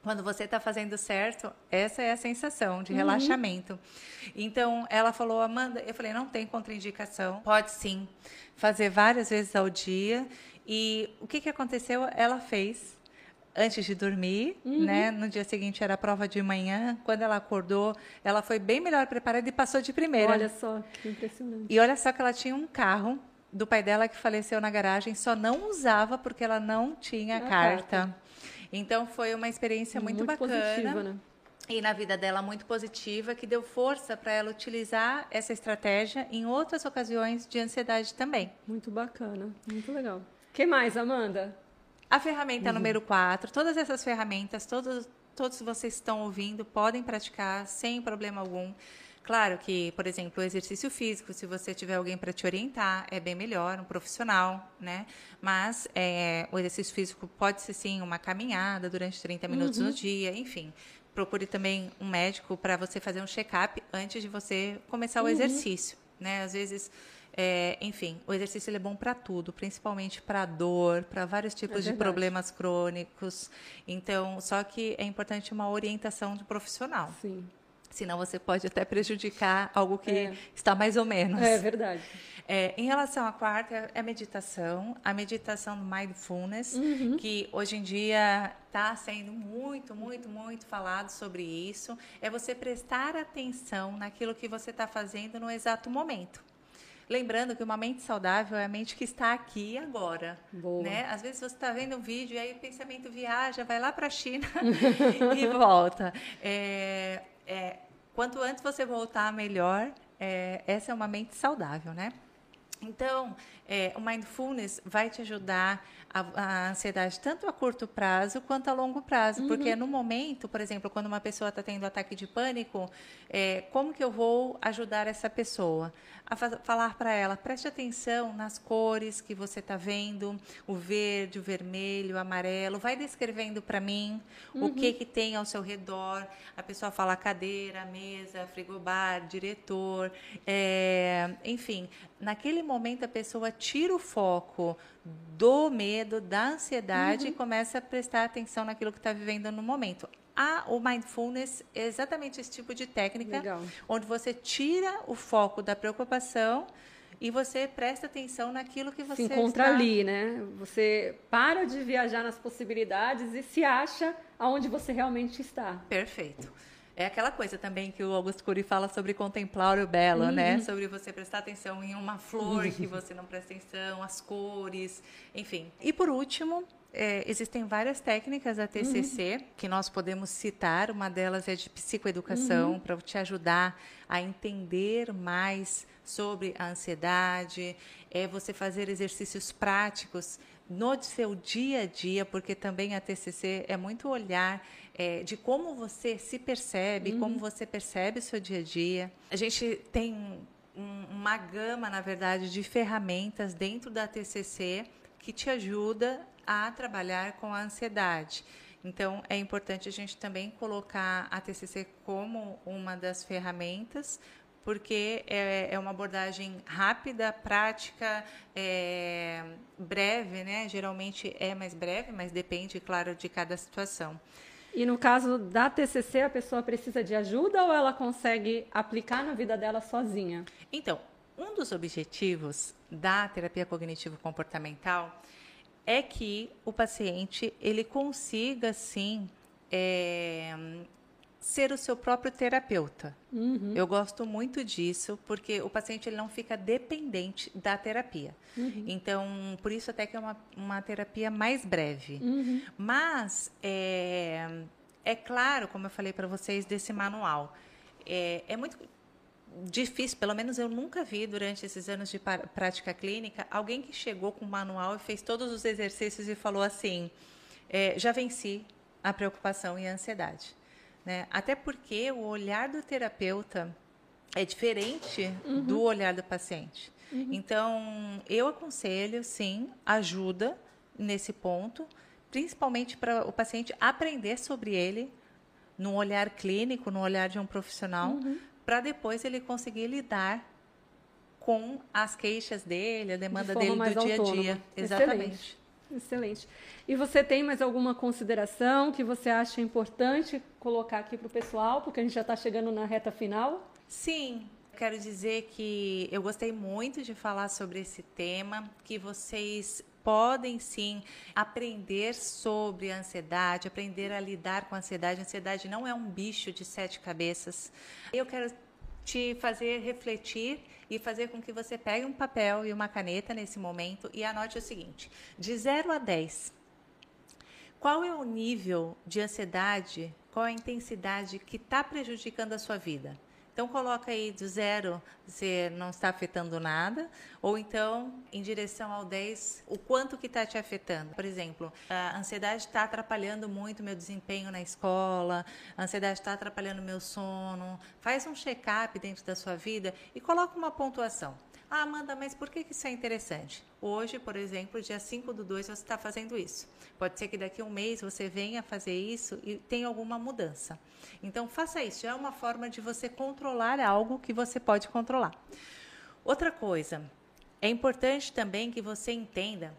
Quando você está fazendo certo, essa é a sensação de uhum. relaxamento. Então, ela falou, Amanda, eu falei, não tem contraindicação, pode sim fazer várias vezes ao dia e o que, que aconteceu? Ela fez antes de dormir, uhum. né? No dia seguinte era a prova de manhã. Quando ela acordou, ela foi bem melhor preparada e passou de primeira. Olha só, que impressionante. E olha só que ela tinha um carro do pai dela que faleceu na garagem, só não usava porque ela não tinha a carta. carta. Então foi uma experiência muito, muito bacana. Positiva, né? E na vida dela muito positiva, que deu força para ela utilizar essa estratégia em outras ocasiões de ansiedade também. Muito bacana, muito legal que mais, Amanda? A ferramenta uhum. número 4. Todas essas ferramentas, todos, todos vocês estão ouvindo, podem praticar sem problema algum. Claro que, por exemplo, o exercício físico, se você tiver alguém para te orientar, é bem melhor, um profissional, né? Mas é, o exercício físico pode ser sim uma caminhada durante 30 minutos uhum. no dia, enfim. Procure também um médico para você fazer um check-up antes de você começar o uhum. exercício, né? Às vezes é, enfim, o exercício é bom para tudo, principalmente para dor, para vários tipos é de problemas crônicos. Então, só que é importante uma orientação de profissional. Sim. Senão você pode até prejudicar algo que é. está mais ou menos. É verdade. É, em relação à quarta, é a meditação, a meditação do mindfulness, uhum. que hoje em dia está sendo muito, muito, muito falado sobre isso. É você prestar atenção naquilo que você está fazendo no exato momento. Lembrando que uma mente saudável é a mente que está aqui e agora. Boa. Né? Às vezes você está vendo um vídeo e aí o pensamento viaja, vai lá para a China e volta. É, é, quanto antes você voltar, melhor. É, essa é uma mente saudável, né? Então, é, o mindfulness vai te ajudar a, a, ansiedade tanto a curto prazo quanto a longo prazo, uhum. porque no momento, por exemplo, quando uma pessoa está tendo ataque de pânico, é, como que eu vou ajudar essa pessoa? A falar para ela, preste atenção nas cores que você está vendo, o verde, o vermelho, o amarelo, vai descrevendo para mim uhum. o que que tem ao seu redor. A pessoa fala cadeira, mesa, frigobar, diretor, é, enfim, naquele momento a pessoa tira o foco do medo, da ansiedade uhum. e começa a prestar atenção naquilo que está vivendo no momento. A, o mindfulness é exatamente esse tipo de técnica, Legal. onde você tira o foco da preocupação e você presta atenção naquilo que você se encontra está... ali, né? Você para de viajar nas possibilidades e se acha aonde você realmente está. Perfeito. É aquela coisa também que o Augusto Cury fala sobre contemplar o belo, né? uhum. né? Sobre você prestar atenção em uma flor que você não presta atenção, as cores, enfim. E por último, É, existem várias técnicas da TCC uhum. que nós podemos citar. Uma delas é de psicoeducação, uhum. para te ajudar a entender mais sobre a ansiedade. É você fazer exercícios práticos no seu dia a dia, porque também a TCC é muito olhar é, de como você se percebe, uhum. como você percebe o seu dia a dia. A gente tem um, uma gama, na verdade, de ferramentas dentro da TCC que te ajuda a trabalhar com a ansiedade. Então, é importante a gente também colocar a TCC como uma das ferramentas, porque é, é uma abordagem rápida, prática, é, breve, né? Geralmente é mais breve, mas depende, claro, de cada situação. E no caso da TCC, a pessoa precisa de ajuda ou ela consegue aplicar na vida dela sozinha? Então, um dos objetivos da terapia cognitivo-comportamental é que o paciente ele consiga sim é, ser o seu próprio terapeuta. Uhum. Eu gosto muito disso porque o paciente ele não fica dependente da terapia. Uhum. Então, por isso até que é uma, uma terapia mais breve. Uhum. Mas é, é claro, como eu falei para vocês desse manual, é, é muito difícil, pelo menos eu nunca vi durante esses anos de prática clínica, alguém que chegou com o manual e fez todos os exercícios e falou assim: é, já venci a preocupação e a ansiedade. Né? Até porque o olhar do terapeuta é diferente uhum. do olhar do paciente. Uhum. Então, eu aconselho, sim, ajuda nesse ponto, principalmente para o paciente aprender sobre ele, num olhar clínico, no olhar de um profissional, uhum para depois ele conseguir lidar com as queixas dele, a demanda de dele do dia a dia. Exatamente. Excelente. Excelente. E você tem mais alguma consideração que você acha importante colocar aqui para o pessoal, porque a gente já está chegando na reta final? Sim, quero dizer que eu gostei muito de falar sobre esse tema, que vocês podem sim aprender sobre a ansiedade, aprender a lidar com a ansiedade. A ansiedade não é um bicho de sete cabeças. Eu quero te fazer refletir e fazer com que você pegue um papel e uma caneta nesse momento e anote o seguinte: de 0 a 10, qual é o nível de ansiedade, qual a intensidade que está prejudicando a sua vida? Então coloca aí do zero, você não está afetando nada, ou então em direção ao 10, o quanto que está te afetando. Por exemplo, a ansiedade está atrapalhando muito meu desempenho na escola, a ansiedade está atrapalhando meu sono. Faz um check-up dentro da sua vida e coloca uma pontuação. Ah, Amanda, mas por que isso é interessante? Hoje, por exemplo, dia 5 do 2, você está fazendo isso. Pode ser que daqui a um mês você venha fazer isso e tenha alguma mudança. Então, faça isso. É uma forma de você controlar algo que você pode controlar. Outra coisa, é importante também que você entenda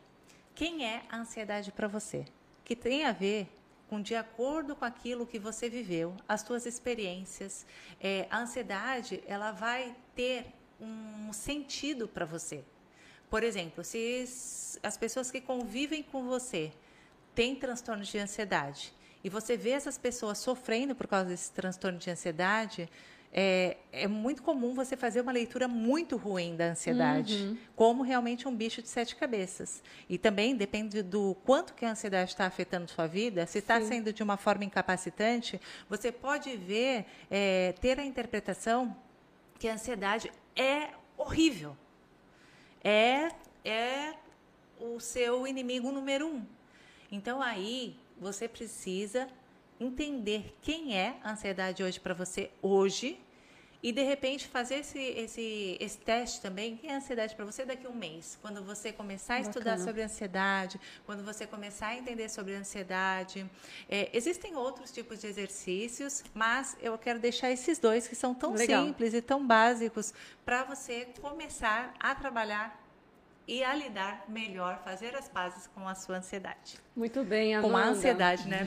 quem é a ansiedade para você, que tem a ver com de acordo com aquilo que você viveu, as suas experiências. É, a ansiedade, ela vai ter um sentido para você. Por exemplo, se as pessoas que convivem com você têm transtornos de ansiedade e você vê essas pessoas sofrendo por causa desse transtorno de ansiedade, é, é, muito comum você fazer uma leitura muito ruim da ansiedade, uhum. como realmente um bicho de sete cabeças. E também depende do quanto que a ansiedade está afetando sua vida. Se está sendo de uma forma incapacitante, você pode ver, é, ter a interpretação que a ansiedade é horrível. É, é o seu inimigo número um. Então aí você precisa entender quem é a ansiedade hoje para você hoje e de repente fazer esse, esse, esse teste também, que é a ansiedade para você daqui a um mês. Quando você começar a Bacana. estudar sobre ansiedade, quando você começar a entender sobre ansiedade. É, existem outros tipos de exercícios, mas eu quero deixar esses dois que são tão Legal. simples e tão básicos para você começar a trabalhar e a lidar melhor, fazer as pazes com a sua ansiedade. Muito bem, Amanda. Com a ansiedade, né?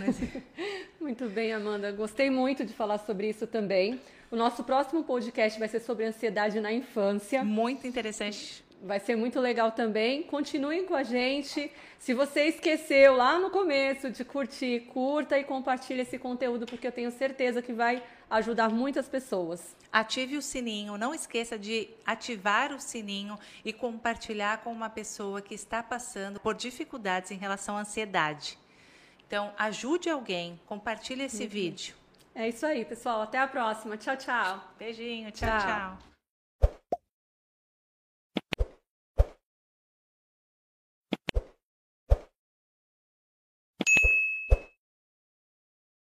muito bem, Amanda. Gostei muito de falar sobre isso também. O nosso próximo podcast vai ser sobre ansiedade na infância. Muito interessante. vai ser muito legal também. Continuem com a gente. Se você esqueceu lá no começo de curtir, curta e compartilhe esse conteúdo, porque eu tenho certeza que vai ajudar muitas pessoas. Ative o sininho, não esqueça de ativar o sininho e compartilhar com uma pessoa que está passando por dificuldades em relação à ansiedade. Então, ajude alguém, compartilhe esse uhum. vídeo. É isso aí, pessoal. Até a próxima. Tchau, tchau. Beijinho. tchau. tchau. tchau.